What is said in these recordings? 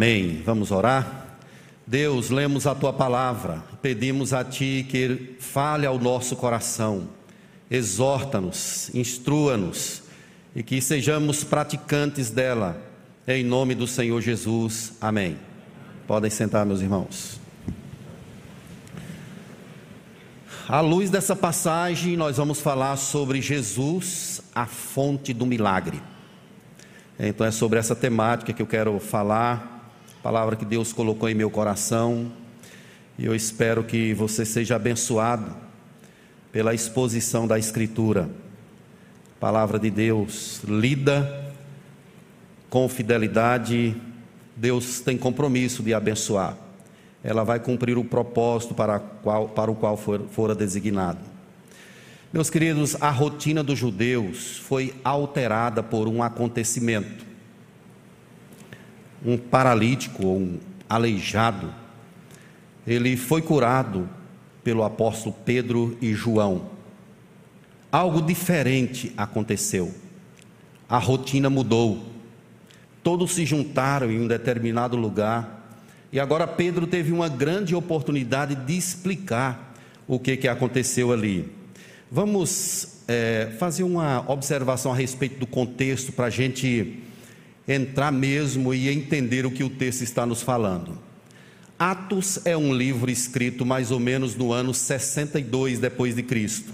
Amém. Vamos orar? Deus, lemos a tua palavra, pedimos a ti que fale ao nosso coração, exorta-nos, instrua-nos e que sejamos praticantes dela, em nome do Senhor Jesus. Amém. Podem sentar, meus irmãos. À luz dessa passagem, nós vamos falar sobre Jesus, a fonte do milagre. Então é sobre essa temática que eu quero falar palavra que Deus colocou em meu coração. E eu espero que você seja abençoado pela exposição da Escritura. Palavra de Deus lida com fidelidade, Deus tem compromisso de abençoar. Ela vai cumprir o propósito para, qual, para o qual for, fora designado. Meus queridos, a rotina dos judeus foi alterada por um acontecimento um paralítico ou um aleijado, ele foi curado pelo apóstolo Pedro e João. Algo diferente aconteceu. A rotina mudou. Todos se juntaram em um determinado lugar. E agora Pedro teve uma grande oportunidade de explicar o que, que aconteceu ali. Vamos é, fazer uma observação a respeito do contexto para a gente entrar mesmo e entender o que o texto está nos falando. Atos é um livro escrito mais ou menos no ano 62 depois de Cristo.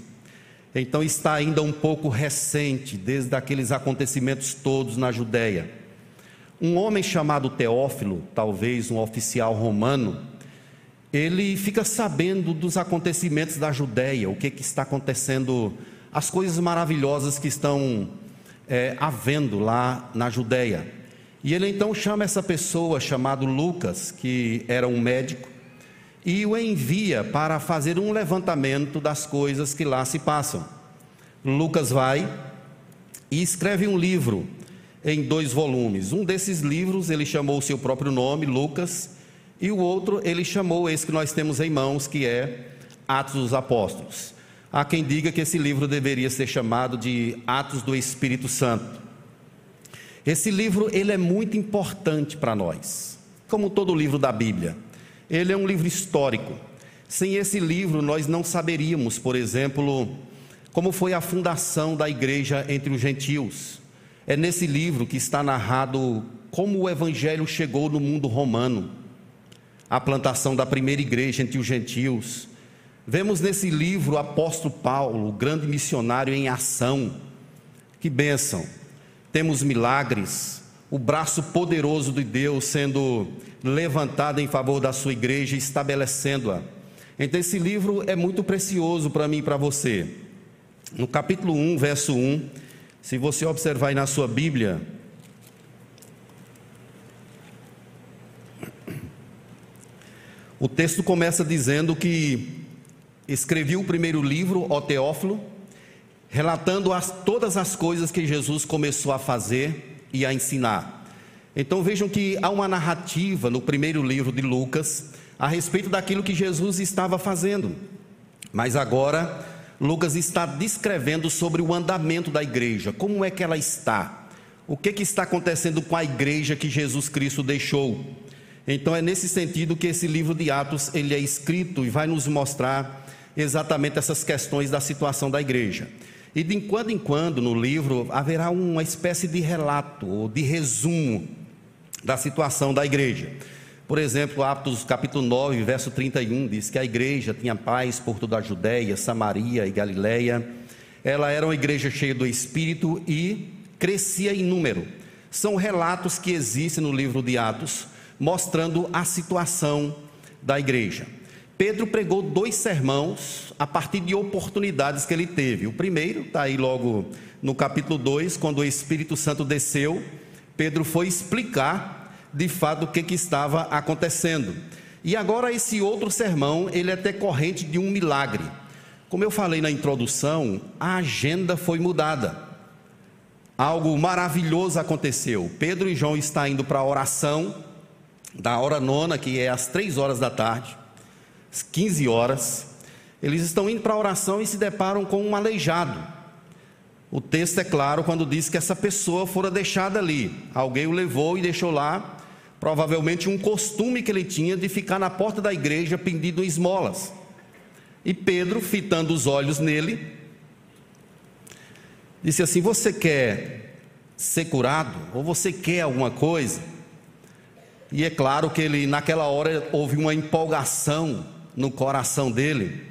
Então está ainda um pouco recente, desde aqueles acontecimentos todos na Judéia. Um homem chamado Teófilo, talvez um oficial romano, ele fica sabendo dos acontecimentos da Judéia, o que, que está acontecendo, as coisas maravilhosas que estão é, havendo lá na Judéia. E ele então chama essa pessoa chamado Lucas, que era um médico, e o envia para fazer um levantamento das coisas que lá se passam. Lucas vai e escreve um livro em dois volumes. Um desses livros ele chamou o seu próprio nome, Lucas, e o outro ele chamou esse que nós temos em mãos, que é Atos dos Apóstolos. Há quem diga que esse livro deveria ser chamado de Atos do Espírito Santo. Esse livro ele é muito importante para nós, como todo livro da Bíblia. Ele é um livro histórico. Sem esse livro nós não saberíamos, por exemplo, como foi a fundação da igreja entre os gentios. É nesse livro que está narrado como o evangelho chegou no mundo romano, a plantação da primeira igreja entre os gentios, Vemos nesse livro o apóstolo Paulo, o grande missionário em ação. Que bênção! Temos milagres, o braço poderoso de Deus sendo levantado em favor da sua igreja, estabelecendo-a. Então, esse livro é muito precioso para mim e para você. No capítulo 1, verso 1, se você observar aí na sua Bíblia, o texto começa dizendo que escrevi o primeiro livro, O Teófilo, relatando as, todas as coisas que Jesus começou a fazer e a ensinar. Então vejam que há uma narrativa no primeiro livro de Lucas a respeito daquilo que Jesus estava fazendo. Mas agora Lucas está descrevendo sobre o andamento da igreja, como é que ela está, o que, que está acontecendo com a igreja que Jesus Cristo deixou. Então é nesse sentido que esse livro de Atos ele é escrito e vai nos mostrar exatamente essas questões da situação da igreja. E de quando em quando no livro haverá uma espécie de relato ou de resumo da situação da igreja. Por exemplo, Atos capítulo 9, verso 31 diz que a igreja tinha paz por toda a Judéia, Samaria e Galiléia. Ela era uma igreja cheia do Espírito e crescia em número. São relatos que existem no livro de Atos, mostrando a situação da igreja. Pedro pregou dois sermãos a partir de oportunidades que ele teve. O primeiro está aí logo no capítulo 2, quando o Espírito Santo desceu, Pedro foi explicar de fato o que, que estava acontecendo. E agora esse outro sermão, ele é decorrente de um milagre. Como eu falei na introdução, a agenda foi mudada. Algo maravilhoso aconteceu. Pedro e João estão indo para a oração da hora nona, que é às três horas da tarde. 15 horas, eles estão indo para a oração e se deparam com um aleijado. O texto é claro quando diz que essa pessoa fora deixada ali. Alguém o levou e deixou lá provavelmente um costume que ele tinha de ficar na porta da igreja pedindo esmolas. E Pedro, fitando os olhos nele, disse assim: Você quer ser curado? Ou você quer alguma coisa? E é claro que ele, naquela hora, houve uma empolgação no coração dele.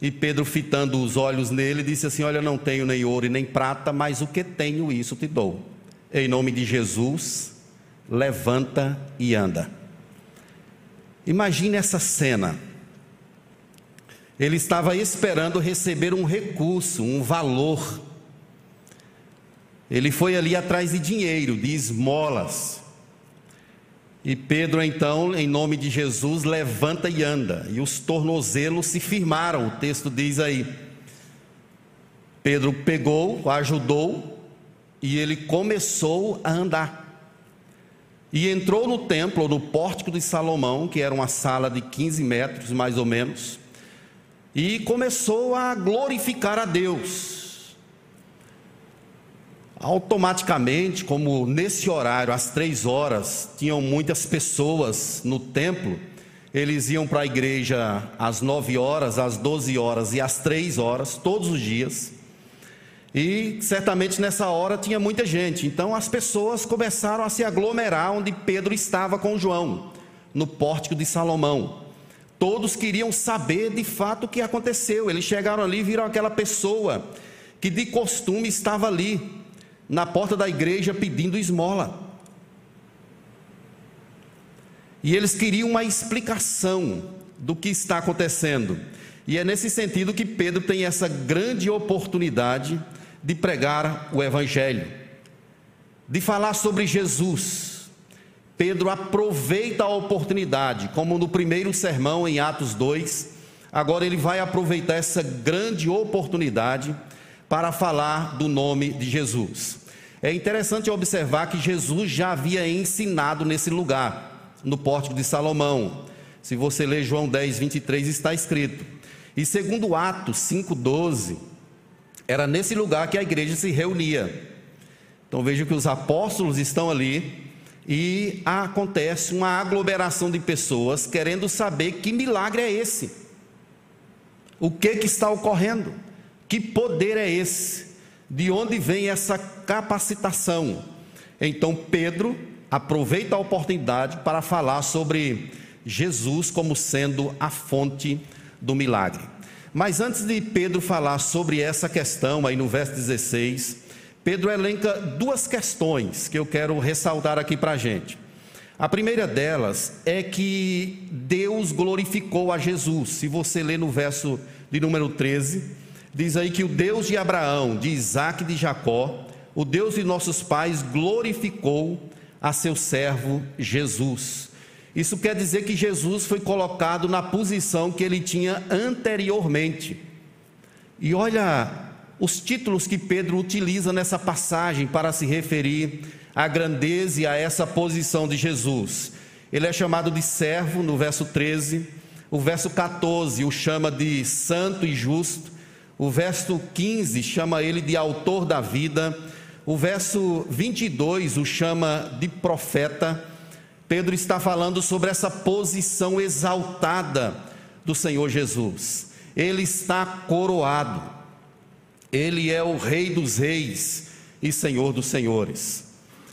E Pedro, fitando os olhos nele, disse assim: Olha, não tenho nem ouro e nem prata, mas o que tenho, isso te dou. Em nome de Jesus, levanta e anda. Imagine essa cena. Ele estava esperando receber um recurso, um valor. Ele foi ali atrás de dinheiro, de esmolas. E Pedro, então, em nome de Jesus, levanta e anda. E os tornozelos se firmaram, o texto diz aí. Pedro pegou, ajudou, e ele começou a andar. E entrou no templo, no pórtico de Salomão, que era uma sala de 15 metros mais ou menos, e começou a glorificar a Deus automaticamente, como nesse horário, às três horas, tinham muitas pessoas no templo, eles iam para a igreja às nove horas, às doze horas e às três horas, todos os dias. E certamente nessa hora tinha muita gente. Então as pessoas começaram a se aglomerar onde Pedro estava com João, no pórtico de Salomão. Todos queriam saber de fato o que aconteceu. Eles chegaram ali e viram aquela pessoa que de costume estava ali, na porta da igreja pedindo esmola. E eles queriam uma explicação do que está acontecendo. E é nesse sentido que Pedro tem essa grande oportunidade de pregar o Evangelho, de falar sobre Jesus. Pedro aproveita a oportunidade, como no primeiro sermão em Atos 2, agora ele vai aproveitar essa grande oportunidade para falar do nome de Jesus. É interessante observar que Jesus já havia ensinado nesse lugar, no pórtico de Salomão. Se você ler João 10, 23, está escrito. E segundo Atos 5,12, era nesse lugar que a igreja se reunia. Então vejam que os apóstolos estão ali e acontece uma aglomeração de pessoas querendo saber que milagre é esse. O que, que está ocorrendo? Que poder é esse? De onde vem essa capacitação? Então Pedro aproveita a oportunidade para falar sobre Jesus como sendo a fonte do milagre. Mas antes de Pedro falar sobre essa questão, aí no verso 16, Pedro elenca duas questões que eu quero ressaltar aqui para a gente. A primeira delas é que Deus glorificou a Jesus. Se você ler no verso de número 13, Diz aí que o Deus de Abraão, de Isaac e de Jacó, o Deus de nossos pais, glorificou a seu servo Jesus. Isso quer dizer que Jesus foi colocado na posição que ele tinha anteriormente. E olha os títulos que Pedro utiliza nessa passagem para se referir à grandeza e a essa posição de Jesus. Ele é chamado de servo no verso 13, o verso 14 o chama de santo e justo, o verso 15 chama ele de autor da vida. O verso 22 o chama de profeta. Pedro está falando sobre essa posição exaltada do Senhor Jesus. Ele está coroado. Ele é o Rei dos Reis e Senhor dos Senhores.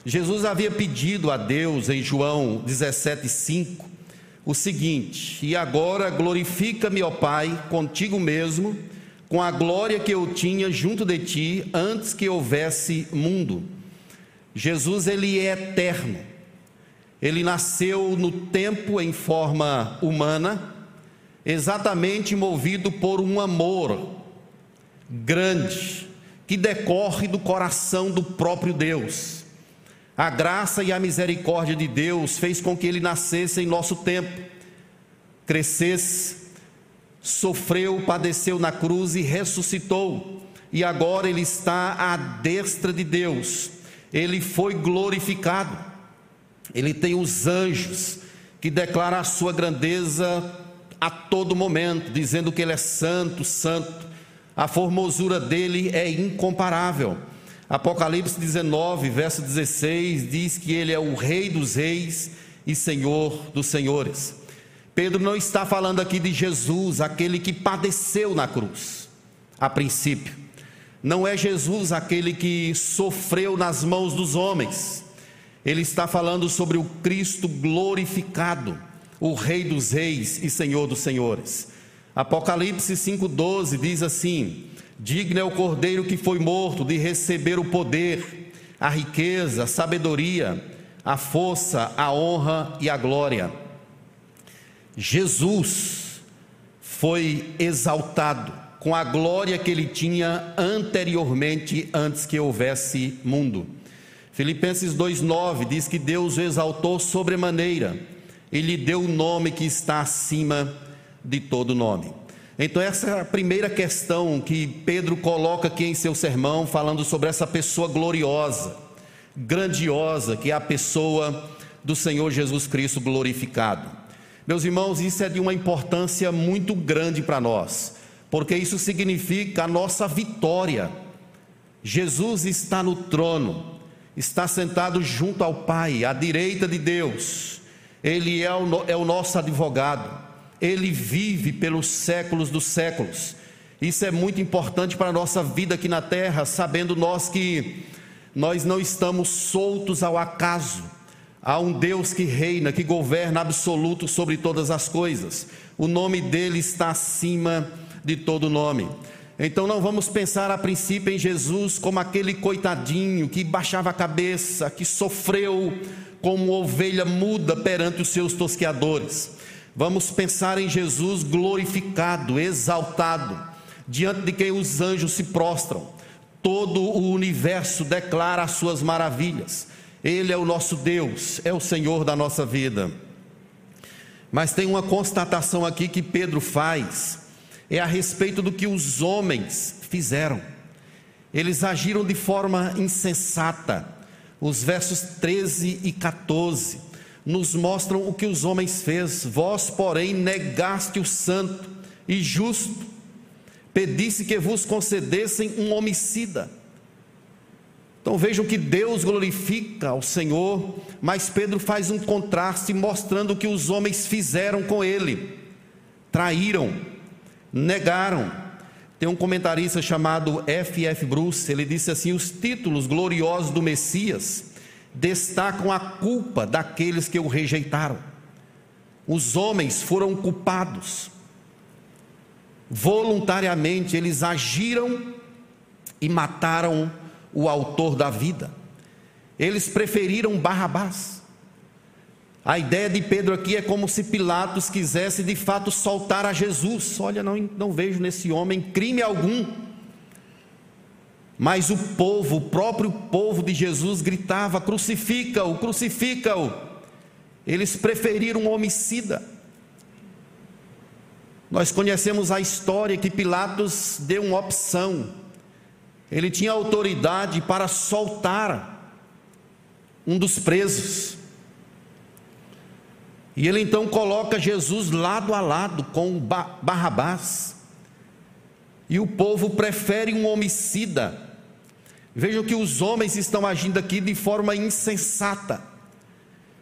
Jesus havia pedido a Deus em João 17,5 o seguinte: E agora glorifica-me, ó Pai, contigo mesmo com a glória que eu tinha junto de ti antes que houvesse mundo. Jesus ele é eterno. Ele nasceu no tempo em forma humana, exatamente movido por um amor grande que decorre do coração do próprio Deus. A graça e a misericórdia de Deus fez com que ele nascesse em nosso tempo, crescesse, sofreu, padeceu na cruz e ressuscitou, e agora ele está à destra de Deus, ele foi glorificado, ele tem os anjos que declaram a sua grandeza a todo momento, dizendo que ele é santo, santo, a formosura dele é incomparável. Apocalipse 19, verso 16, diz que ele é o Rei dos Reis e Senhor dos senhores. Pedro não está falando aqui de Jesus, aquele que padeceu na cruz, a princípio. Não é Jesus aquele que sofreu nas mãos dos homens. Ele está falando sobre o Cristo glorificado, o Rei dos Reis e Senhor dos Senhores. Apocalipse 5,12 diz assim: Digno é o cordeiro que foi morto de receber o poder, a riqueza, a sabedoria, a força, a honra e a glória. Jesus foi exaltado com a glória que ele tinha anteriormente, antes que houvesse mundo. Filipenses 2,9 diz que Deus o exaltou sobremaneira e lhe deu o nome que está acima de todo nome. Então, essa é a primeira questão que Pedro coloca aqui em seu sermão, falando sobre essa pessoa gloriosa, grandiosa, que é a pessoa do Senhor Jesus Cristo glorificado. Meus irmãos, isso é de uma importância muito grande para nós, porque isso significa a nossa vitória. Jesus está no trono, está sentado junto ao Pai, à direita de Deus, Ele é o, é o nosso advogado ele vive pelos séculos dos séculos. Isso é muito importante para a nossa vida aqui na terra, sabendo nós que nós não estamos soltos ao acaso. Há um Deus que reina, que governa absoluto sobre todas as coisas. O nome dele está acima de todo nome. Então não vamos pensar a princípio em Jesus como aquele coitadinho que baixava a cabeça, que sofreu como ovelha muda perante os seus tosqueadores. Vamos pensar em Jesus glorificado, exaltado, diante de quem os anjos se prostram. Todo o universo declara as suas maravilhas. Ele é o nosso Deus, é o Senhor da nossa vida. Mas tem uma constatação aqui que Pedro faz, é a respeito do que os homens fizeram. Eles agiram de forma insensata. Os versos 13 e 14 nos mostram o que os homens fez. Vós, porém, negaste o santo e justo, pedisse que vos concedessem um homicida. Então vejam que Deus glorifica ao Senhor, mas Pedro faz um contraste mostrando o que os homens fizeram com ele. Traíram, negaram. Tem um comentarista chamado F. F. Bruce, ele disse assim: os títulos gloriosos do Messias destacam a culpa daqueles que o rejeitaram. Os homens foram culpados. Voluntariamente eles agiram e mataram o autor da vida. Eles preferiram Barrabás. A ideia de Pedro aqui é como se Pilatos quisesse de fato soltar a Jesus. Olha, não, não vejo nesse homem crime algum. Mas o povo, o próprio povo de Jesus gritava: crucifica-o, crucifica-o. Eles preferiram um homicida. Nós conhecemos a história que Pilatos deu uma opção. Ele tinha autoridade para soltar um dos presos. E ele então coloca Jesus lado a lado com Barrabás. E o povo prefere um homicida Vejam que os homens estão agindo aqui de forma insensata.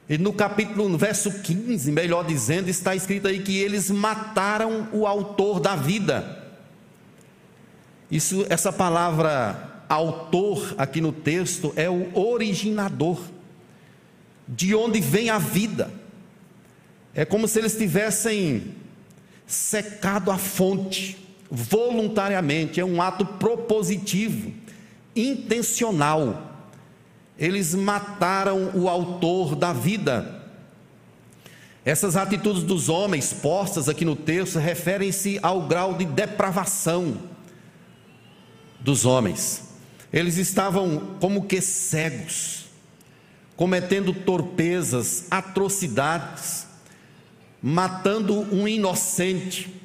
E no capítulo, no verso 15, melhor dizendo, está escrito aí que eles mataram o autor da vida. Isso, essa palavra autor aqui no texto é o originador. De onde vem a vida? É como se eles tivessem secado a fonte voluntariamente, é um ato propositivo intencional. Eles mataram o autor da vida. Essas atitudes dos homens postas aqui no texto referem-se ao grau de depravação dos homens. Eles estavam como que cegos, cometendo torpezas, atrocidades, matando um inocente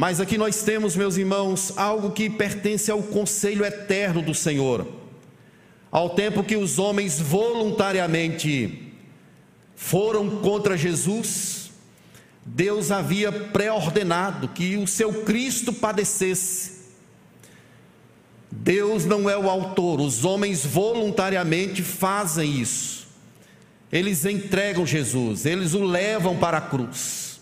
mas aqui nós temos, meus irmãos, algo que pertence ao conselho eterno do Senhor. Ao tempo que os homens voluntariamente foram contra Jesus, Deus havia pré-ordenado que o seu Cristo padecesse. Deus não é o autor, os homens voluntariamente fazem isso. eles entregam Jesus, eles o levam para a cruz.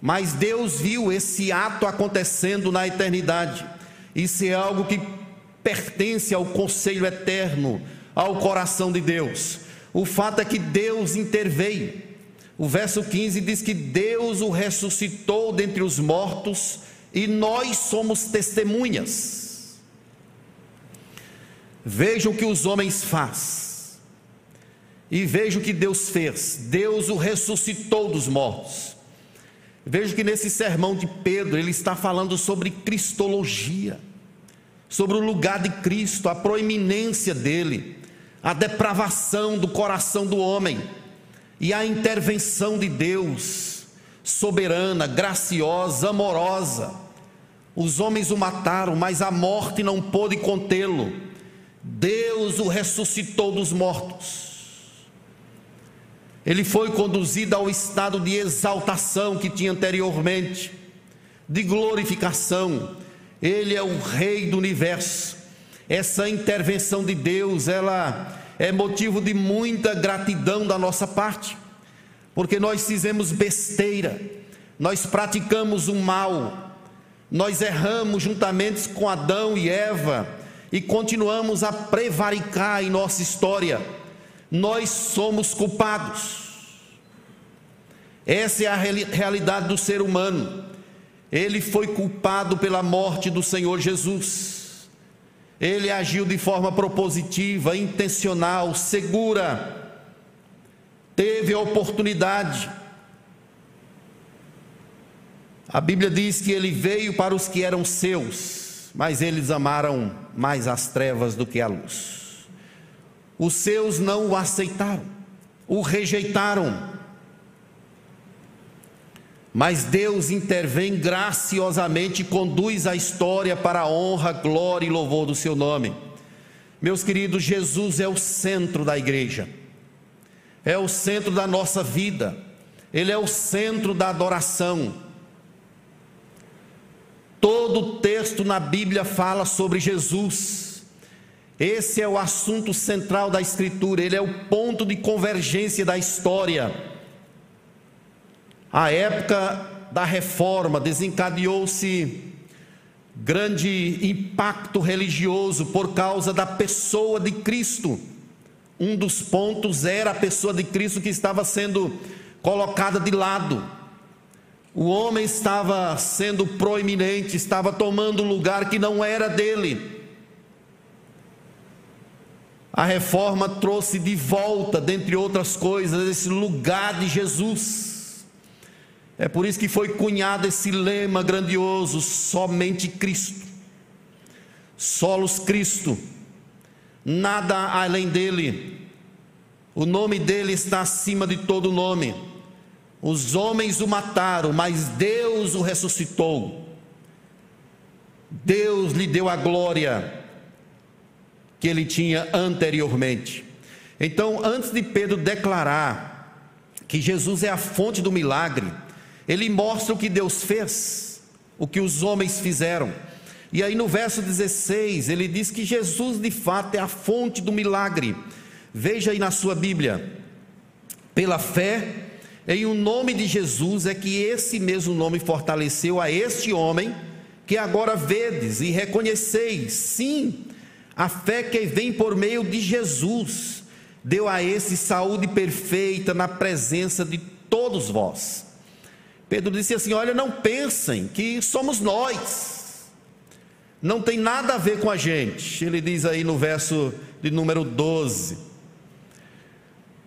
Mas Deus viu esse ato acontecendo na eternidade. Isso é algo que pertence ao conselho eterno, ao coração de Deus. O fato é que Deus interveio. O verso 15 diz que Deus o ressuscitou dentre os mortos e nós somos testemunhas. Veja o que os homens fazem e veja o que Deus fez. Deus o ressuscitou dos mortos. Veja que nesse sermão de Pedro ele está falando sobre cristologia, sobre o lugar de Cristo, a proeminência dele, a depravação do coração do homem e a intervenção de Deus, soberana, graciosa, amorosa. Os homens o mataram, mas a morte não pôde contê-lo. Deus o ressuscitou dos mortos ele foi conduzido ao estado de exaltação que tinha anteriormente, de glorificação. Ele é o rei do universo. Essa intervenção de Deus, ela é motivo de muita gratidão da nossa parte, porque nós fizemos besteira, nós praticamos o mal, nós erramos juntamente com Adão e Eva e continuamos a prevaricar em nossa história nós somos culpados. Essa é a realidade do ser humano. Ele foi culpado pela morte do Senhor Jesus. Ele agiu de forma propositiva, intencional, segura. Teve a oportunidade. A Bíblia diz que ele veio para os que eram seus, mas eles amaram mais as trevas do que a luz. Os seus não o aceitaram, o rejeitaram. Mas Deus intervém graciosamente e conduz a história para a honra, glória e louvor do seu nome. Meus queridos, Jesus é o centro da igreja, é o centro da nossa vida, Ele é o centro da adoração. Todo texto na Bíblia fala sobre Jesus. Esse é o assunto central da Escritura, ele é o ponto de convergência da história. A época da reforma desencadeou-se grande impacto religioso por causa da pessoa de Cristo. Um dos pontos era a pessoa de Cristo que estava sendo colocada de lado. O homem estava sendo proeminente, estava tomando lugar que não era dele. A reforma trouxe de volta, dentre outras coisas, esse lugar de Jesus. É por isso que foi cunhado esse lema grandioso: somente Cristo. Solos Cristo. Nada além dele. O nome dele está acima de todo nome. Os homens o mataram, mas Deus o ressuscitou. Deus lhe deu a glória que ele tinha anteriormente. Então, antes de Pedro declarar que Jesus é a fonte do milagre, ele mostra o que Deus fez, o que os homens fizeram. E aí no verso 16, ele diz que Jesus de fato é a fonte do milagre. Veja aí na sua Bíblia. Pela fé em o nome de Jesus é que esse mesmo nome fortaleceu a este homem que agora vedes e reconheceis, sim, a fé que vem por meio de Jesus deu a esse saúde perfeita na presença de todos vós. Pedro disse assim: Olha, não pensem que somos nós, não tem nada a ver com a gente. Ele diz aí no verso de número 12: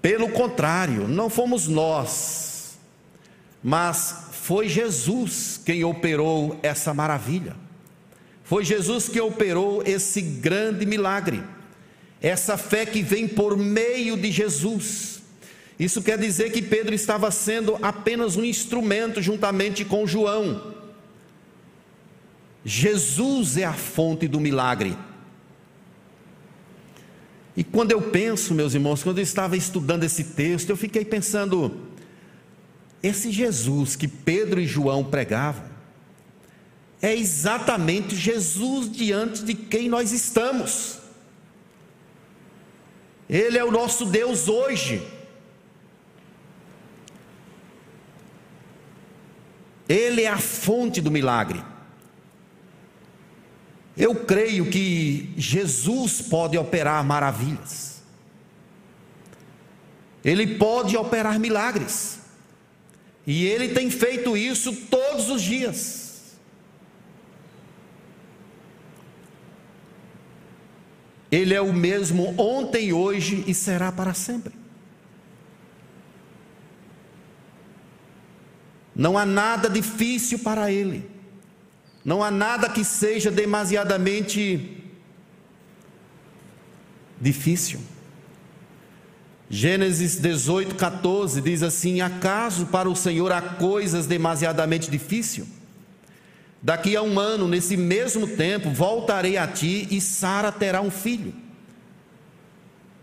Pelo contrário, não fomos nós, mas foi Jesus quem operou essa maravilha. Foi Jesus que operou esse grande milagre. Essa fé que vem por meio de Jesus. Isso quer dizer que Pedro estava sendo apenas um instrumento juntamente com João. Jesus é a fonte do milagre. E quando eu penso, meus irmãos, quando eu estava estudando esse texto, eu fiquei pensando: esse Jesus que Pedro e João pregavam é exatamente Jesus diante de quem nós estamos. Ele é o nosso Deus hoje. Ele é a fonte do milagre. Eu creio que Jesus pode operar maravilhas. Ele pode operar milagres. E ele tem feito isso todos os dias. Ele é o mesmo ontem, hoje e será para sempre. Não há nada difícil para ele. Não há nada que seja demasiadamente difícil. Gênesis 18, 14 diz assim: Acaso para o Senhor há coisas demasiadamente difíceis? Daqui a um ano, nesse mesmo tempo, voltarei a ti e Sara terá um filho.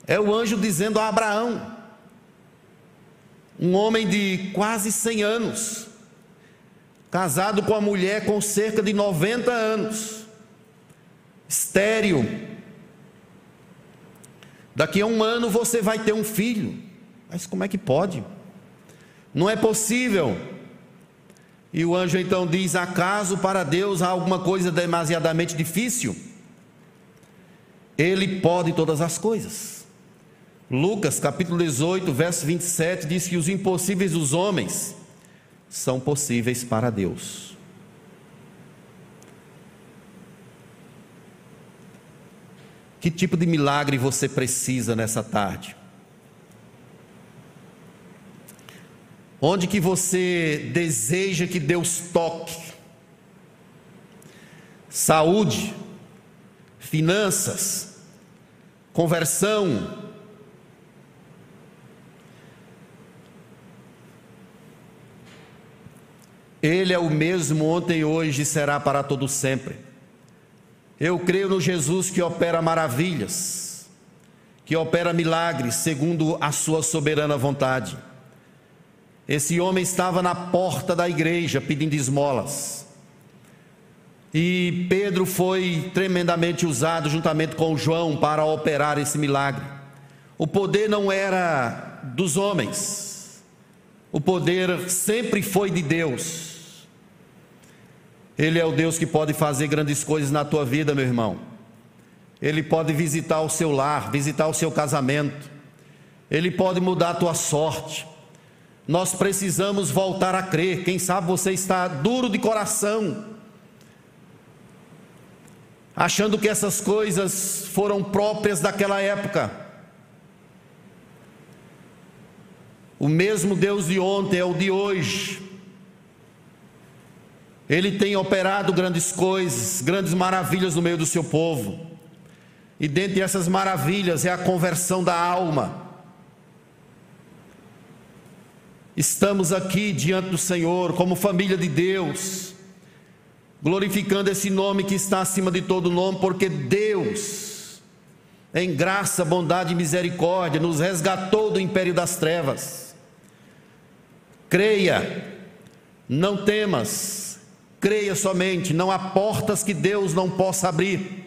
É o anjo dizendo a Abraão, um homem de quase 100 anos, casado com a mulher com cerca de 90 anos, estéril, Daqui a um ano você vai ter um filho. Mas como é que pode? Não é possível. E o anjo então diz: Acaso para Deus há alguma coisa demasiadamente difícil? Ele pode todas as coisas. Lucas capítulo 18, verso 27 diz que os impossíveis dos homens são possíveis para Deus. Que tipo de milagre você precisa nessa tarde? Onde que você deseja que Deus toque? Saúde, finanças, conversão, Ele é o mesmo ontem, hoje e será para todo sempre. Eu creio no Jesus que opera maravilhas, que opera milagres segundo a sua soberana vontade. Esse homem estava na porta da igreja pedindo esmolas. E Pedro foi tremendamente usado juntamente com João para operar esse milagre. O poder não era dos homens, o poder sempre foi de Deus. Ele é o Deus que pode fazer grandes coisas na tua vida, meu irmão. Ele pode visitar o seu lar, visitar o seu casamento. Ele pode mudar a tua sorte. Nós precisamos voltar a crer. Quem sabe você está duro de coração, achando que essas coisas foram próprias daquela época. O mesmo Deus de ontem é o de hoje. Ele tem operado grandes coisas, grandes maravilhas no meio do seu povo. E dentre essas maravilhas é a conversão da alma. Estamos aqui diante do Senhor, como família de Deus, glorificando esse nome que está acima de todo nome, porque Deus, em graça, bondade e misericórdia, nos resgatou do império das trevas. Creia, não temas, Creia somente, não há portas que Deus não possa abrir.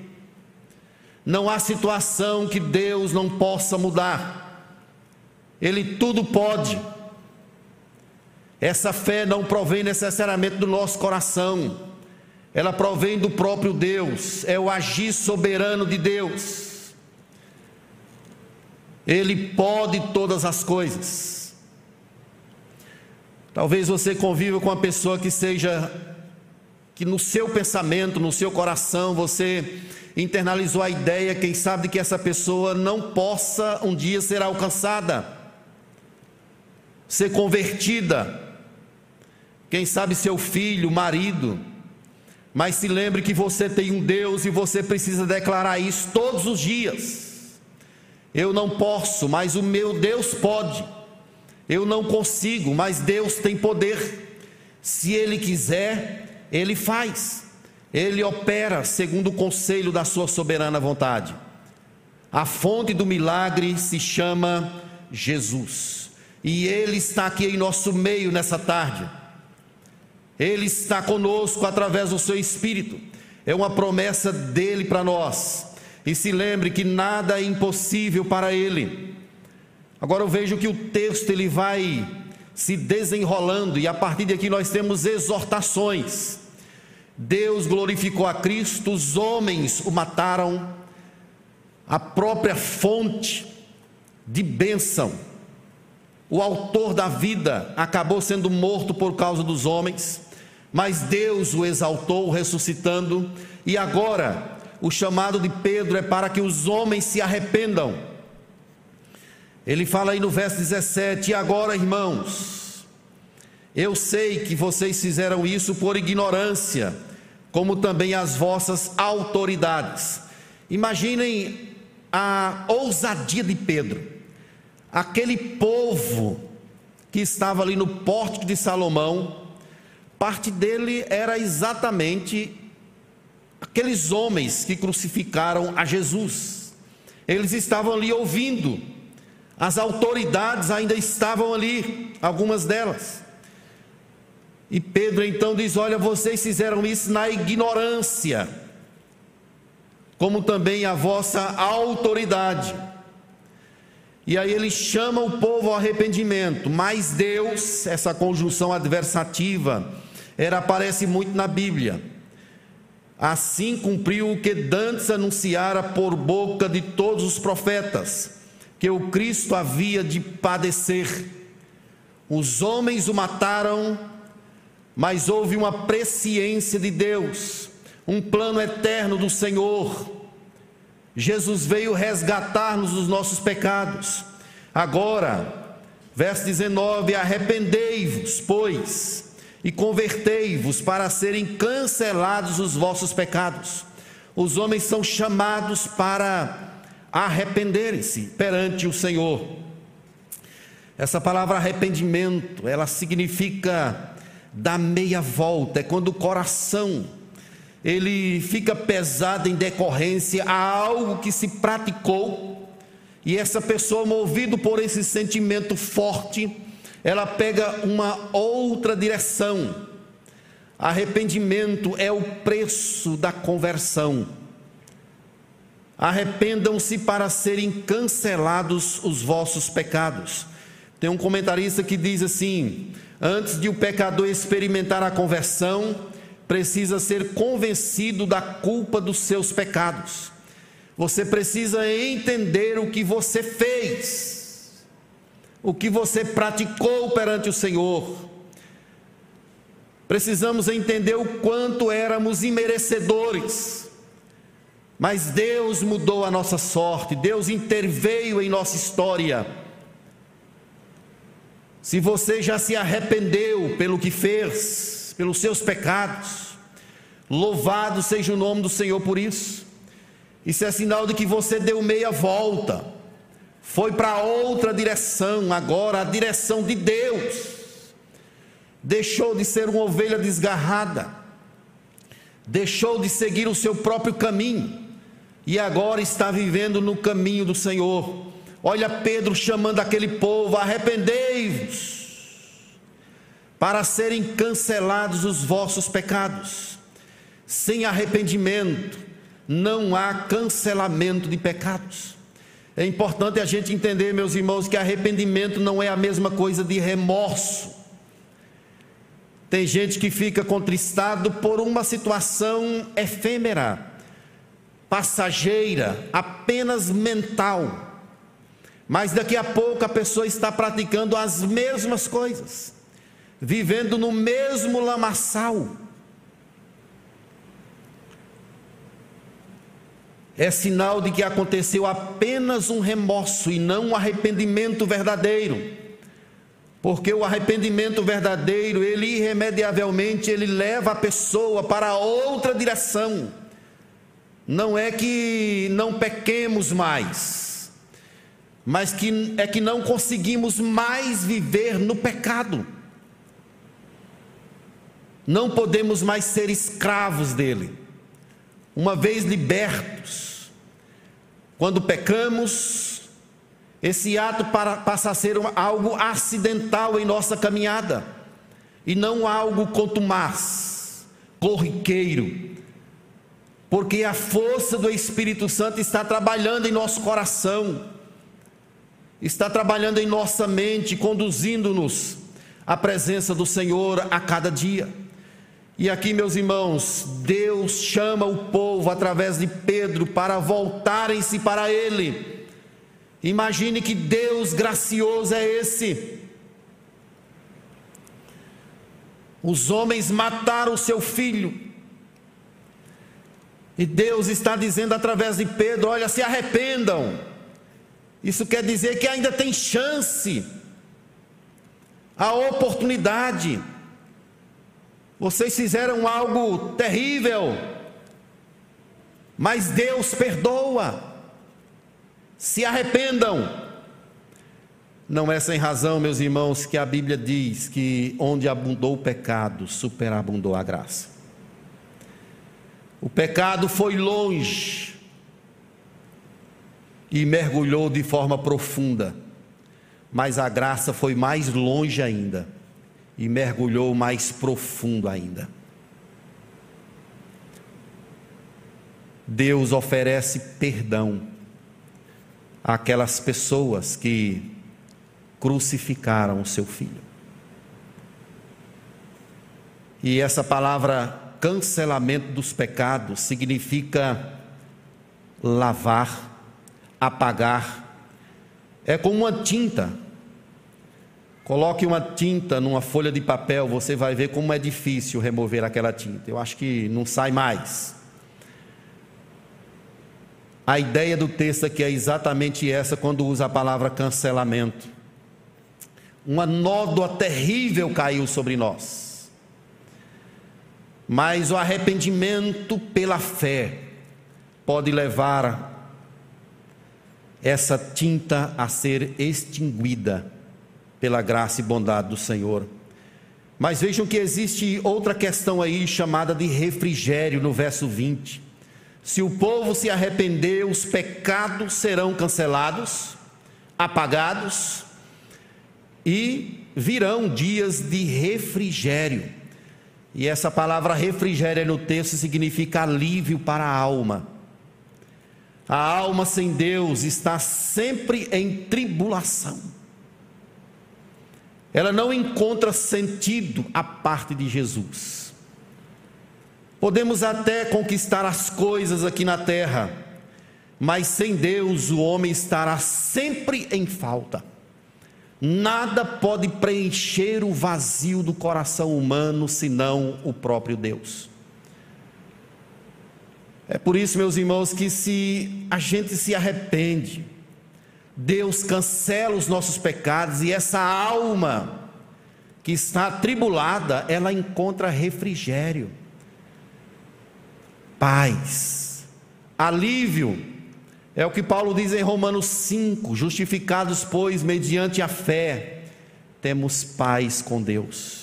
Não há situação que Deus não possa mudar. Ele tudo pode. Essa fé não provém necessariamente do nosso coração. Ela provém do próprio Deus, é o agir soberano de Deus. Ele pode todas as coisas. Talvez você conviva com uma pessoa que seja que no seu pensamento, no seu coração, você internalizou a ideia, quem sabe, de que essa pessoa não possa um dia ser alcançada, ser convertida. Quem sabe seu filho, marido. Mas se lembre que você tem um Deus e você precisa declarar isso todos os dias. Eu não posso, mas o meu Deus pode. Eu não consigo, mas Deus tem poder. Se Ele quiser, ele faz, ele opera segundo o conselho da sua soberana vontade. A fonte do milagre se chama Jesus, e ele está aqui em nosso meio nessa tarde. Ele está conosco através do seu espírito. É uma promessa dele para nós. E se lembre que nada é impossível para ele. Agora eu vejo que o texto ele vai se desenrolando, e a partir de aqui nós temos exortações. Deus glorificou a Cristo, os homens o mataram, a própria fonte de bênção. O autor da vida acabou sendo morto por causa dos homens, mas Deus o exaltou, ressuscitando, e agora o chamado de Pedro é para que os homens se arrependam. Ele fala aí no verso 17: E agora, irmãos, eu sei que vocês fizeram isso por ignorância, como também as vossas autoridades. Imaginem a ousadia de Pedro. Aquele povo que estava ali no pórtico de Salomão, parte dele era exatamente aqueles homens que crucificaram a Jesus. Eles estavam ali ouvindo, as autoridades ainda estavam ali, algumas delas. E Pedro então diz: Olha, vocês fizeram isso na ignorância como também a vossa autoridade. E aí ele chama o povo ao arrependimento, mas Deus, essa conjunção adversativa, aparece muito na Bíblia. Assim cumpriu o que Dantes anunciara por boca de todos os profetas, que o Cristo havia de padecer. Os homens o mataram, mas houve uma presciência de Deus um plano eterno do Senhor. Jesus veio resgatar-nos dos nossos pecados. Agora, verso 19: Arrependei-vos, pois, e convertei-vos para serem cancelados os vossos pecados. Os homens são chamados para arrependerem-se perante o Senhor. Essa palavra arrependimento, ela significa dar meia volta, é quando o coração ele fica pesado em decorrência a algo que se praticou, e essa pessoa, movido por esse sentimento forte, ela pega uma outra direção. Arrependimento é o preço da conversão. Arrependam-se para serem cancelados os vossos pecados. Tem um comentarista que diz assim: antes de o pecador experimentar a conversão, precisa ser convencido da culpa dos seus pecados. Você precisa entender o que você fez, o que você praticou perante o Senhor. Precisamos entender o quanto éramos imerecedores, mas Deus mudou a nossa sorte, Deus interveio em nossa história. Se você já se arrependeu pelo que fez, pelos seus pecados. Louvado seja o nome do Senhor por isso. Isso é sinal de que você deu meia volta, foi para outra direção, agora a direção de Deus. Deixou de ser uma ovelha desgarrada, deixou de seguir o seu próprio caminho e agora está vivendo no caminho do Senhor. Olha Pedro chamando aquele povo: arrependei-vos para serem cancelados os vossos pecados. Sem arrependimento, não há cancelamento de pecados. É importante a gente entender, meus irmãos, que arrependimento não é a mesma coisa de remorso. Tem gente que fica contristado por uma situação efêmera, passageira, apenas mental. Mas daqui a pouco a pessoa está praticando as mesmas coisas vivendo no mesmo lamaçal. É sinal de que aconteceu apenas um remorso e não um arrependimento verdadeiro. Porque o arrependimento verdadeiro, ele irremediavelmente ele leva a pessoa para outra direção. Não é que não pequemos mais, mas que é que não conseguimos mais viver no pecado. Não podemos mais ser escravos dele. Uma vez libertos, quando pecamos, esse ato para, passa a ser algo acidental em nossa caminhada. E não algo contumaz, corriqueiro, porque a força do Espírito Santo está trabalhando em nosso coração, está trabalhando em nossa mente, conduzindo-nos a presença do Senhor a cada dia. E aqui, meus irmãos, Deus chama o povo através de Pedro para voltarem-se para Ele. Imagine que Deus gracioso é esse. Os homens mataram o seu filho. E Deus está dizendo através de Pedro: olha, se arrependam. Isso quer dizer que ainda tem chance, a oportunidade. Vocês fizeram algo terrível, mas Deus perdoa. Se arrependam. Não é sem razão, meus irmãos, que a Bíblia diz que onde abundou o pecado, superabundou a graça. O pecado foi longe e mergulhou de forma profunda, mas a graça foi mais longe ainda e mergulhou mais profundo ainda. Deus oferece perdão àquelas pessoas que crucificaram o seu filho. E essa palavra cancelamento dos pecados significa lavar, apagar. É como uma tinta Coloque uma tinta numa folha de papel, você vai ver como é difícil remover aquela tinta. Eu acho que não sai mais. A ideia do texto aqui é exatamente essa quando usa a palavra cancelamento. Uma nódoa terrível caiu sobre nós. Mas o arrependimento pela fé pode levar essa tinta a ser extinguida pela graça e bondade do Senhor. Mas vejam que existe outra questão aí chamada de refrigério no verso 20. Se o povo se arrepender, os pecados serão cancelados, apagados e virão dias de refrigério. E essa palavra refrigério no texto significa alívio para a alma. A alma sem Deus está sempre em tribulação ela não encontra sentido a parte de Jesus. Podemos até conquistar as coisas aqui na terra, mas sem Deus o homem estará sempre em falta. Nada pode preencher o vazio do coração humano senão o próprio Deus. É por isso, meus irmãos, que se a gente se arrepende, Deus cancela os nossos pecados e essa alma que está atribulada, ela encontra refrigério, paz, alívio. É o que Paulo diz em Romanos 5: justificados, pois, mediante a fé, temos paz com Deus.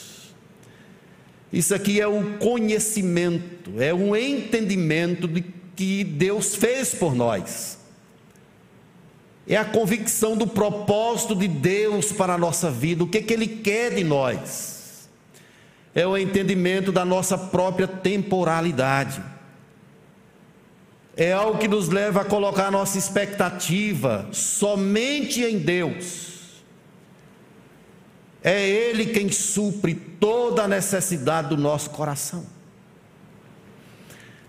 Isso aqui é o conhecimento, é o entendimento de que Deus fez por nós. É a convicção do propósito de Deus para a nossa vida, o que, que Ele quer de nós, é o entendimento da nossa própria temporalidade, é algo que nos leva a colocar a nossa expectativa somente em Deus. É Ele quem supre toda a necessidade do nosso coração.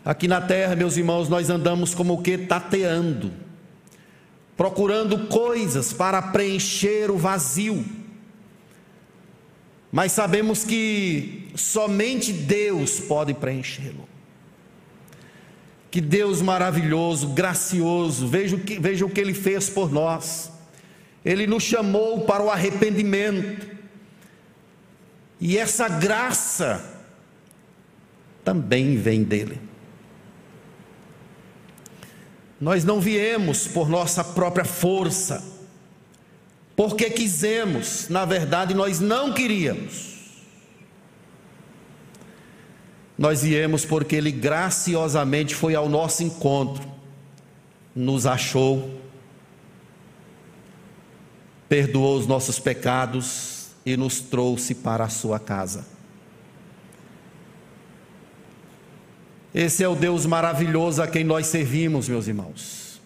Aqui na terra, meus irmãos, nós andamos como o que? Tateando procurando coisas para preencher o vazio. Mas sabemos que somente Deus pode preenchê-lo. Que Deus maravilhoso, gracioso, veja o, que, veja o que Ele fez por nós. Ele nos chamou para o arrependimento. E essa graça também vem dele. Nós não viemos por nossa própria força, porque quisemos, na verdade nós não queríamos. Nós viemos porque Ele graciosamente foi ao nosso encontro, nos achou, perdoou os nossos pecados e nos trouxe para a sua casa. Esse é o Deus maravilhoso a quem nós servimos, meus irmãos.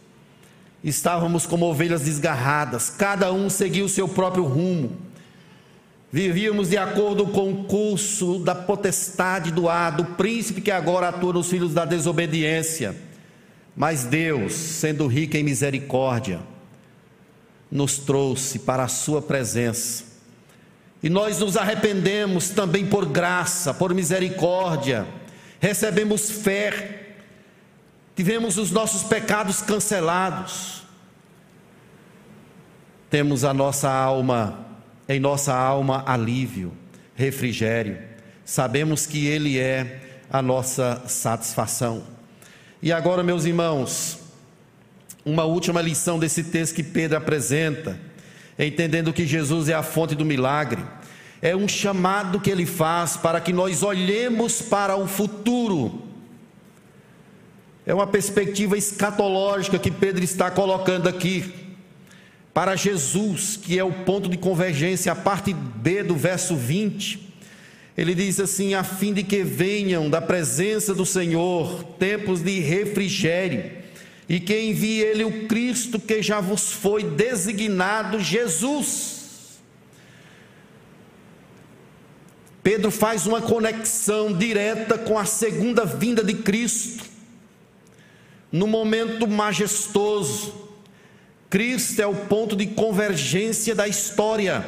Estávamos como ovelhas desgarradas, cada um seguia o seu próprio rumo. Vivíamos de acordo com o curso da potestade do ar, do príncipe que agora atua nos filhos da desobediência. Mas Deus, sendo rico em misericórdia, nos trouxe para a Sua presença. E nós nos arrependemos também por graça, por misericórdia, recebemos fé, tivemos os nossos pecados cancelados, temos a nossa alma em nossa alma alívio, refrigério. Sabemos que Ele é a nossa satisfação. E agora, meus irmãos, uma última lição desse texto que Pedro apresenta, entendendo que Jesus é a fonte do milagre, é um chamado que ele faz para que nós olhemos para o futuro. É uma perspectiva escatológica que Pedro está colocando aqui para Jesus, que é o ponto de convergência, a parte B do verso 20. Ele diz assim: a fim de que venham da presença do Senhor tempos de refrigério, e que envie Ele o Cristo que já vos foi designado Jesus. Pedro faz uma conexão direta com a segunda vinda de Cristo, no momento majestoso, Cristo é o ponto de convergência da história.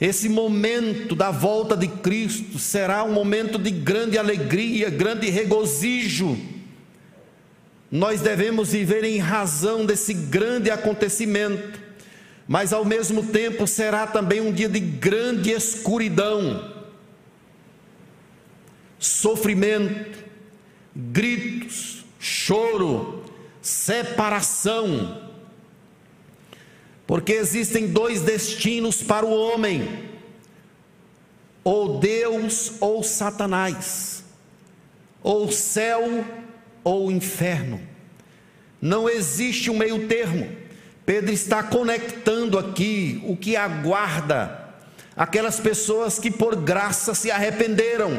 Esse momento da volta de Cristo será um momento de grande alegria, grande regozijo. Nós devemos viver em razão desse grande acontecimento, mas ao mesmo tempo será também um dia de grande escuridão, sofrimento, gritos, choro, separação. Porque existem dois destinos para o homem: ou Deus ou Satanás, ou céu ou inferno. Não existe um meio termo. Pedro está conectando aqui o que aguarda aquelas pessoas que por graça se arrependeram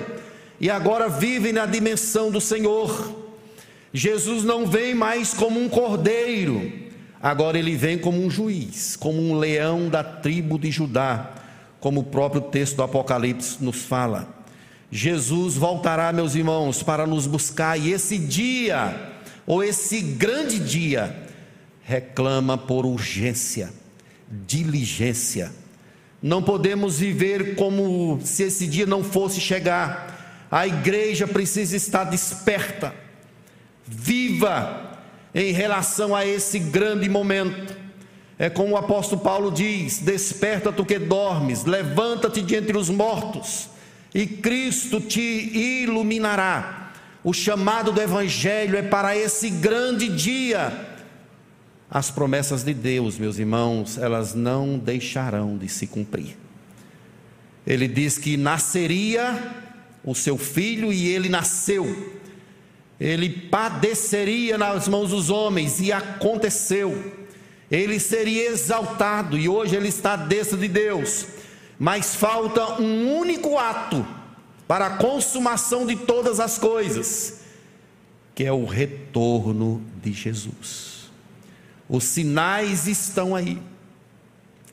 e agora vivem na dimensão do Senhor. Jesus não vem mais como um cordeiro, agora ele vem como um juiz, como um leão da tribo de Judá, como o próprio texto do Apocalipse nos fala. Jesus voltará, meus irmãos, para nos buscar, e esse dia, ou esse grande dia, reclama por urgência, diligência. Não podemos viver como se esse dia não fosse chegar. A igreja precisa estar desperta viva em relação a esse grande momento. É como o apóstolo Paulo diz: Desperta tu que dormes, levanta-te de entre os mortos, e Cristo te iluminará. O chamado do Evangelho é para esse grande dia. As promessas de Deus, meus irmãos, elas não deixarão de se cumprir. Ele diz que nasceria o seu filho e ele nasceu ele padeceria nas mãos dos homens, e aconteceu. Ele seria exaltado, e hoje ele está dentro de Deus. Mas falta um único ato para a consumação de todas as coisas, que é o retorno de Jesus. Os sinais estão aí,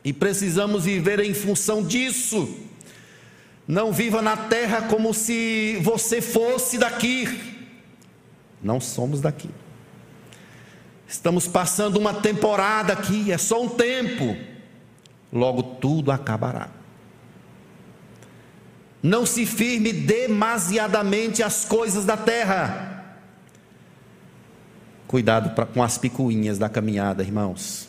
e precisamos viver em função disso. Não viva na terra como se você fosse daqui não somos daqui. Estamos passando uma temporada aqui, é só um tempo. Logo tudo acabará. Não se firme demasiadamente as coisas da terra. Cuidado pra, com as picuinhas da caminhada, irmãos.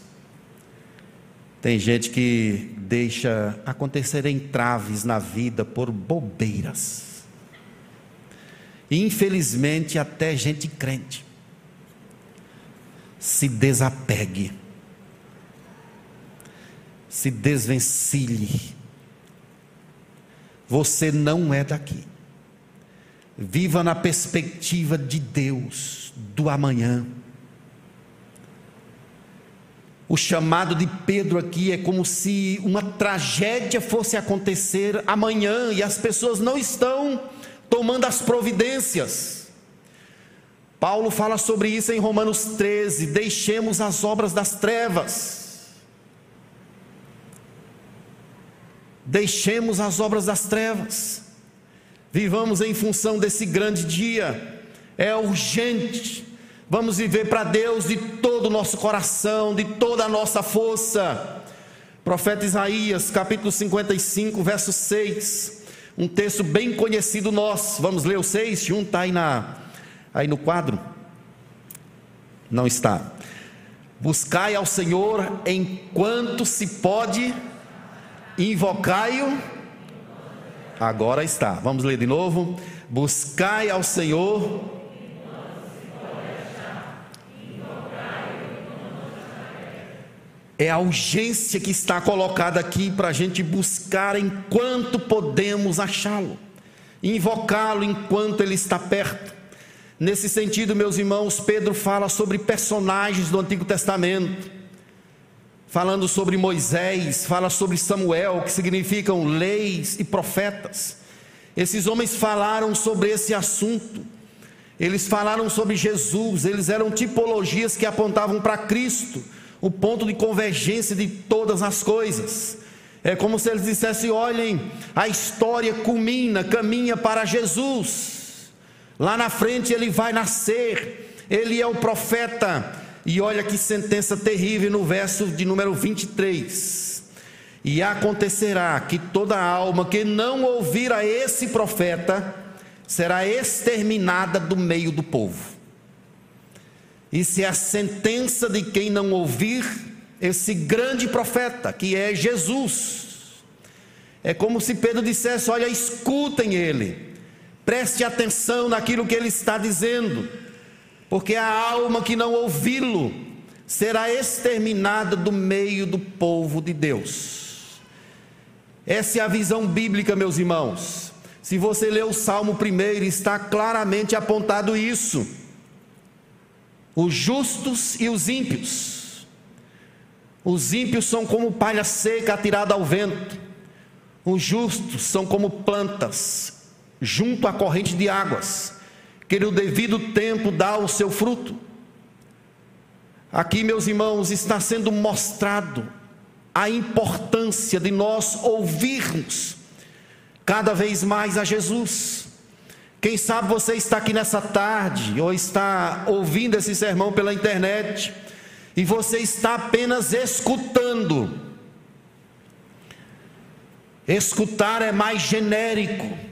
Tem gente que deixa acontecer entraves na vida por bobeiras. Infelizmente, até gente crente se desapegue, se desvencilhe. Você não é daqui. Viva na perspectiva de Deus, do amanhã. O chamado de Pedro aqui é como se uma tragédia fosse acontecer amanhã e as pessoas não estão tomando as providências. Paulo fala sobre isso em Romanos 13: deixemos as obras das trevas. Deixemos as obras das trevas. Vivamos em função desse grande dia. É urgente. Vamos viver para Deus de todo o nosso coração, de toda a nossa força. Profeta Isaías, capítulo 55, verso 6. Um texto bem conhecido nosso. Vamos ler o 6? Junto aí, na, aí no quadro. Não está. Buscai ao Senhor enquanto se pode, invocai-o. Agora está. Vamos ler de novo. Buscai ao Senhor É a urgência que está colocada aqui para a gente buscar enquanto podemos achá-lo, invocá-lo enquanto ele está perto. Nesse sentido, meus irmãos, Pedro fala sobre personagens do Antigo Testamento, falando sobre Moisés, fala sobre Samuel, que significam leis e profetas. Esses homens falaram sobre esse assunto, eles falaram sobre Jesus, eles eram tipologias que apontavam para Cristo o ponto de convergência de todas as coisas. É como se eles dissessem: olhem, a história culmina, caminha para Jesus. Lá na frente ele vai nascer, ele é o profeta. E olha que sentença terrível no verso de número 23. E acontecerá que toda alma que não ouvir a esse profeta será exterminada do meio do povo. Isso é a sentença de quem não ouvir esse grande profeta, que é Jesus. É como se Pedro dissesse: Olha, escutem ele, preste atenção naquilo que ele está dizendo, porque a alma que não ouvi-lo será exterminada do meio do povo de Deus. Essa é a visão bíblica, meus irmãos. Se você ler o Salmo primeiro, está claramente apontado isso os justos e os ímpios. Os ímpios são como palha seca atirada ao vento. Os justos são como plantas junto à corrente de águas, que no devido tempo dá o seu fruto. Aqui, meus irmãos, está sendo mostrado a importância de nós ouvirmos cada vez mais a Jesus. Quem sabe você está aqui nessa tarde ou está ouvindo esse sermão pela internet e você está apenas escutando. Escutar é mais genérico.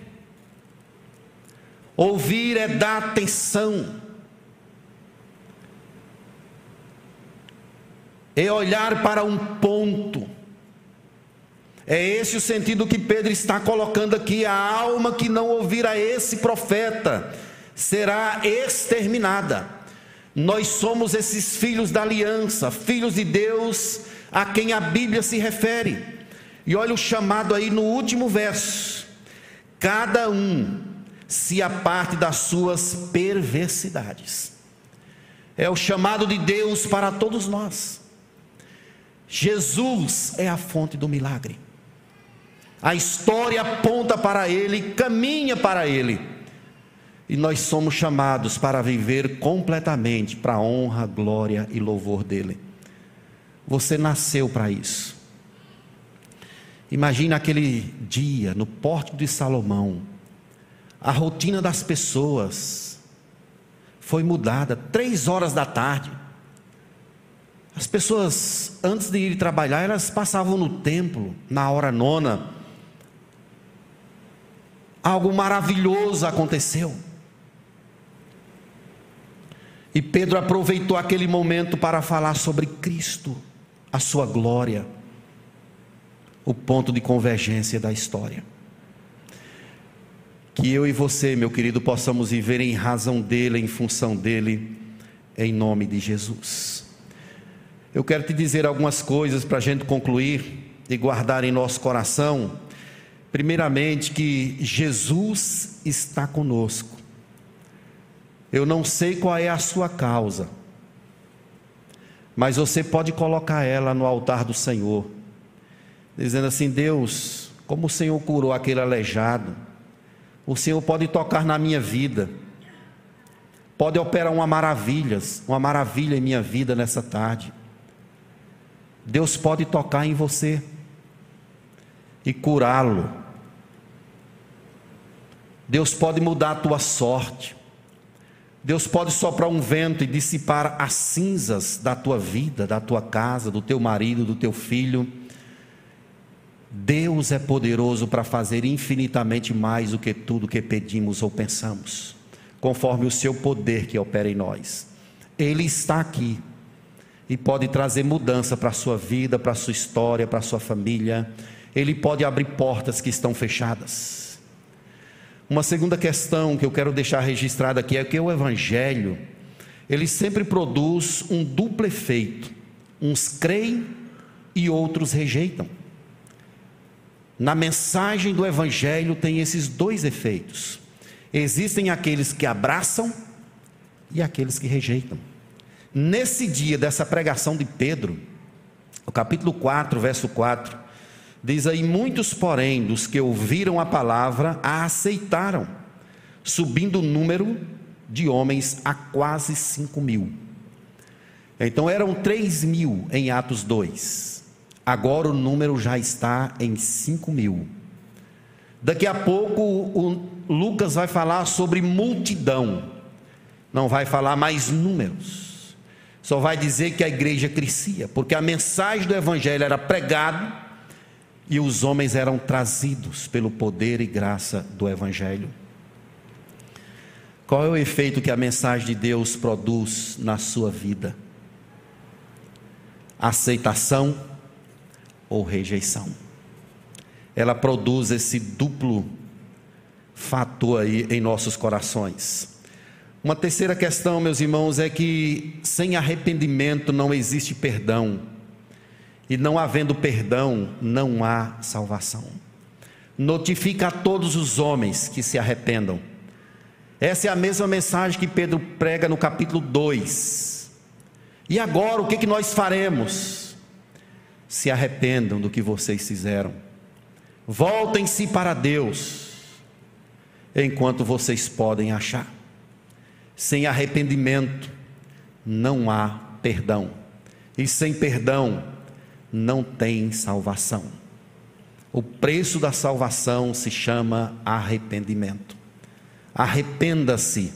Ouvir é dar atenção. É olhar para um ponto. É esse o sentido que Pedro está colocando aqui. A alma que não ouvir a esse profeta será exterminada. Nós somos esses filhos da aliança, filhos de Deus, a quem a Bíblia se refere. E olha o chamado aí no último verso: cada um se aparte das suas perversidades. É o chamado de Deus para todos nós. Jesus é a fonte do milagre. A história aponta para Ele, caminha para Ele. E nós somos chamados para viver completamente para a honra, glória e louvor dEle. Você nasceu para isso. Imagina aquele dia no Porto de Salomão. A rotina das pessoas foi mudada. Três horas da tarde. As pessoas, antes de ir trabalhar, elas passavam no templo, na hora nona algo maravilhoso aconteceu. E Pedro aproveitou aquele momento para falar sobre Cristo, a sua glória, o ponto de convergência da história. Que eu e você, meu querido, possamos viver em razão dele, em função dele, em nome de Jesus. Eu quero te dizer algumas coisas para a gente concluir e guardar em nosso coração Primeiramente, que Jesus está conosco. Eu não sei qual é a sua causa, mas você pode colocar ela no altar do Senhor, dizendo assim: Deus, como o Senhor curou aquele aleijado, o Senhor pode tocar na minha vida, pode operar uma maravilha, uma maravilha em minha vida nessa tarde. Deus pode tocar em você. e curá-lo. Deus pode mudar a tua sorte. Deus pode soprar um vento e dissipar as cinzas da tua vida, da tua casa, do teu marido, do teu filho. Deus é poderoso para fazer infinitamente mais do que tudo que pedimos ou pensamos, conforme o seu poder que opera em nós. Ele está aqui e pode trazer mudança para a sua vida, para a sua história, para a sua família. Ele pode abrir portas que estão fechadas. Uma segunda questão que eu quero deixar registrada aqui é que o evangelho, ele sempre produz um duplo efeito. Uns creem e outros rejeitam. Na mensagem do evangelho tem esses dois efeitos. Existem aqueles que abraçam e aqueles que rejeitam. Nesse dia dessa pregação de Pedro, o capítulo 4, verso 4, Diz aí: muitos, porém, dos que ouviram a palavra a aceitaram, subindo o número de homens a quase cinco mil. Então eram três mil em Atos 2. Agora o número já está em cinco mil. Daqui a pouco o Lucas vai falar sobre multidão, não vai falar mais números, só vai dizer que a igreja crescia, porque a mensagem do Evangelho era pregada e os homens eram trazidos pelo poder e graça do Evangelho. Qual é o efeito que a mensagem de Deus produz na sua vida? Aceitação ou rejeição? Ela produz esse duplo fator aí em nossos corações. Uma terceira questão, meus irmãos, é que sem arrependimento não existe perdão e não havendo perdão, não há salvação. Notifica a todos os homens que se arrependam. Essa é a mesma mensagem que Pedro prega no capítulo 2. E agora, o que, que nós faremos? Se arrependam do que vocês fizeram. Voltem-se para Deus, enquanto vocês podem achar. Sem arrependimento, não há perdão. E sem perdão, não tem salvação. O preço da salvação se chama arrependimento. Arrependa-se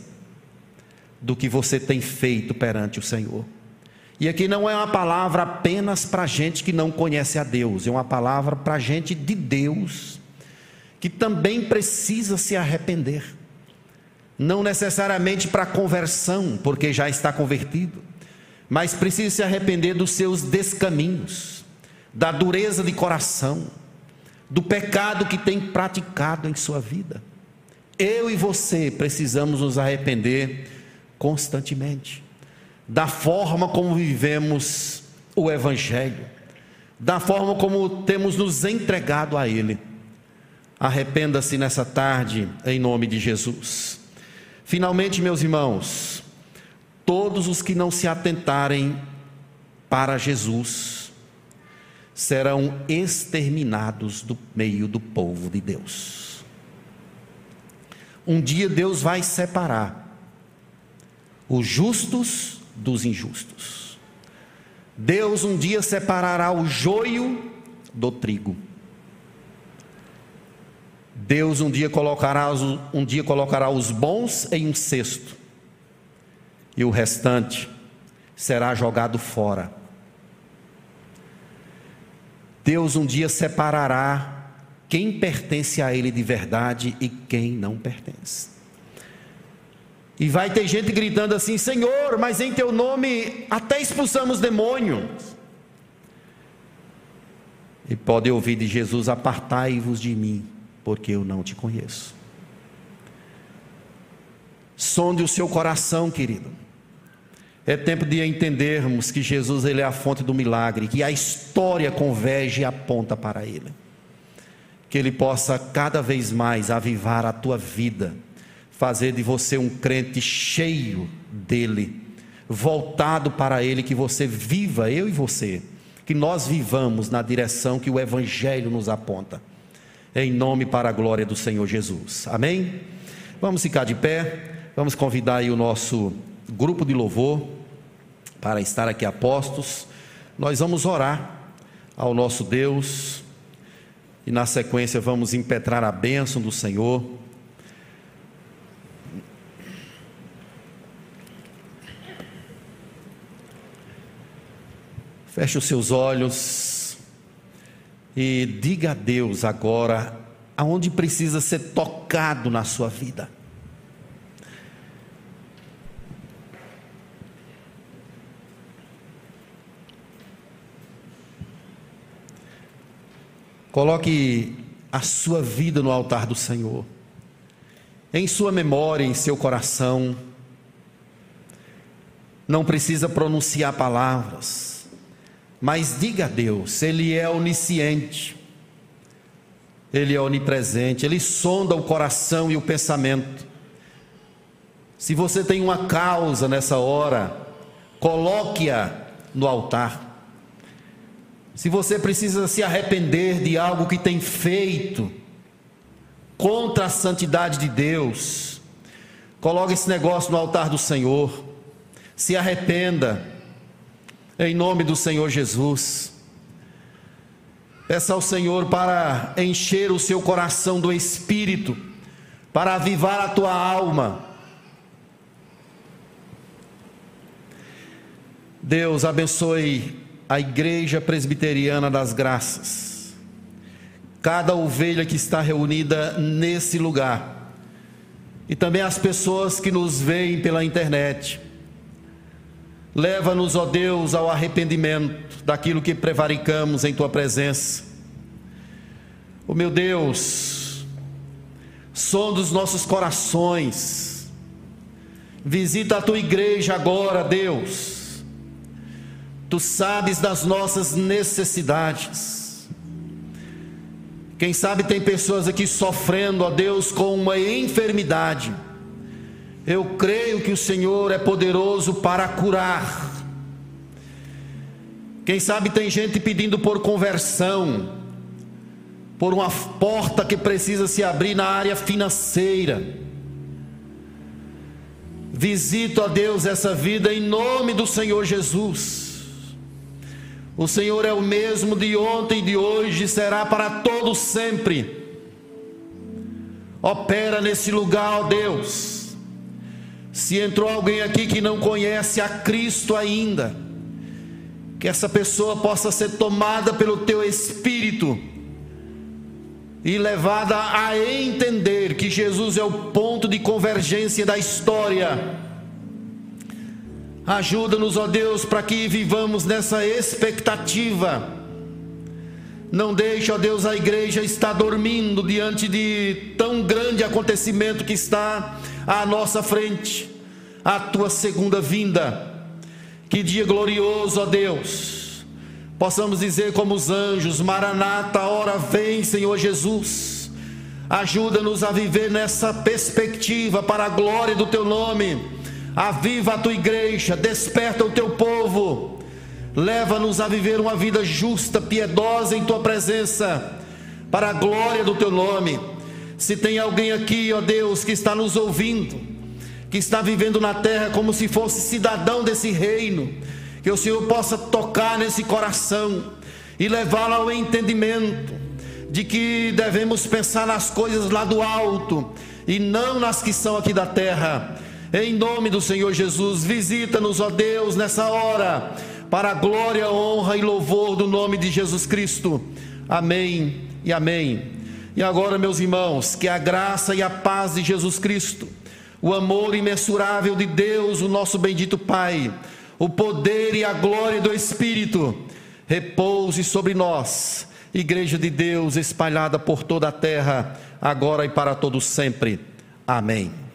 do que você tem feito perante o Senhor. E aqui não é uma palavra apenas para gente que não conhece a Deus, é uma palavra para gente de Deus, que também precisa se arrepender. Não necessariamente para conversão, porque já está convertido, mas precisa se arrepender dos seus descaminhos da dureza de coração, do pecado que tem praticado em sua vida. Eu e você precisamos nos arrepender constantemente da forma como vivemos o Evangelho, da forma como temos nos entregado a Ele. Arrependa-se nessa tarde, em nome de Jesus. Finalmente, meus irmãos, todos os que não se atentarem para Jesus, serão exterminados do meio do povo de Deus. Um dia Deus vai separar os justos dos injustos. Deus um dia separará o joio do trigo. Deus um dia colocará um dia colocará os bons em um cesto e o restante será jogado fora Deus um dia separará quem pertence a Ele de verdade e quem não pertence. E vai ter gente gritando assim: Senhor, mas em Teu nome até expulsamos demônios. E pode ouvir de Jesus: Apartai-vos de mim, porque eu não te conheço. Sonde o seu coração, querido. É tempo de entendermos que Jesus ele é a fonte do milagre, que a história converge e aponta para ele. Que ele possa cada vez mais avivar a tua vida, fazer de você um crente cheio dele, voltado para ele, que você viva, eu e você, que nós vivamos na direção que o evangelho nos aponta. Em nome para a glória do Senhor Jesus. Amém? Vamos ficar de pé. Vamos convidar aí o nosso grupo de louvor para estar aqui a postos. Nós vamos orar ao nosso Deus e na sequência vamos impetrar a bênção do Senhor. Feche os seus olhos e diga a Deus agora aonde precisa ser tocado na sua vida. Coloque a sua vida no altar do Senhor, em sua memória, em seu coração. Não precisa pronunciar palavras, mas diga a Deus, Ele é onisciente, Ele é onipresente, Ele sonda o coração e o pensamento. Se você tem uma causa nessa hora, coloque-a no altar. Se você precisa se arrepender de algo que tem feito contra a santidade de Deus, coloque esse negócio no altar do Senhor. Se arrependa, em nome do Senhor Jesus. Peça ao Senhor para encher o seu coração do Espírito, para avivar a tua alma. Deus abençoe a Igreja Presbiteriana das Graças, cada ovelha que está reunida nesse lugar, e também as pessoas que nos veem pela internet. Leva-nos, ó Deus, ao arrependimento daquilo que prevaricamos em tua presença. Ó meu Deus, som dos nossos corações, visita a tua igreja agora, Deus Tu sabes das nossas necessidades. Quem sabe tem pessoas aqui sofrendo, ó Deus, com uma enfermidade. Eu creio que o Senhor é poderoso para curar. Quem sabe tem gente pedindo por conversão, por uma porta que precisa se abrir na área financeira. Visito a Deus essa vida em nome do Senhor Jesus. O Senhor é o mesmo de ontem e de hoje, será para todos sempre. Opera nesse lugar, ó Deus. Se entrou alguém aqui que não conhece a Cristo ainda, que essa pessoa possa ser tomada pelo teu Espírito e levada a entender que Jesus é o ponto de convergência da história Ajuda-nos, ó Deus, para que vivamos nessa expectativa. Não deixe, ó Deus, a igreja estar dormindo diante de tão grande acontecimento que está à nossa frente, a tua segunda vinda. Que dia glorioso, ó Deus. Possamos dizer como os anjos: Maranata, hora vem, Senhor Jesus. Ajuda-nos a viver nessa perspectiva para a glória do teu nome Aviva a tua igreja, desperta o teu povo, leva-nos a viver uma vida justa, piedosa em tua presença, para a glória do teu nome. Se tem alguém aqui, ó Deus, que está nos ouvindo, que está vivendo na terra como se fosse cidadão desse reino, que o Senhor possa tocar nesse coração e levá-lo ao entendimento de que devemos pensar nas coisas lá do alto e não nas que são aqui da terra em nome do Senhor Jesus, visita-nos, ó Deus, nessa hora, para a glória, honra e louvor do nome de Jesus Cristo. Amém e amém. E agora, meus irmãos, que a graça e a paz de Jesus Cristo, o amor imensurável de Deus, o nosso bendito Pai, o poder e a glória do Espírito, repouse sobre nós, Igreja de Deus espalhada por toda a terra, agora e para todos sempre. Amém.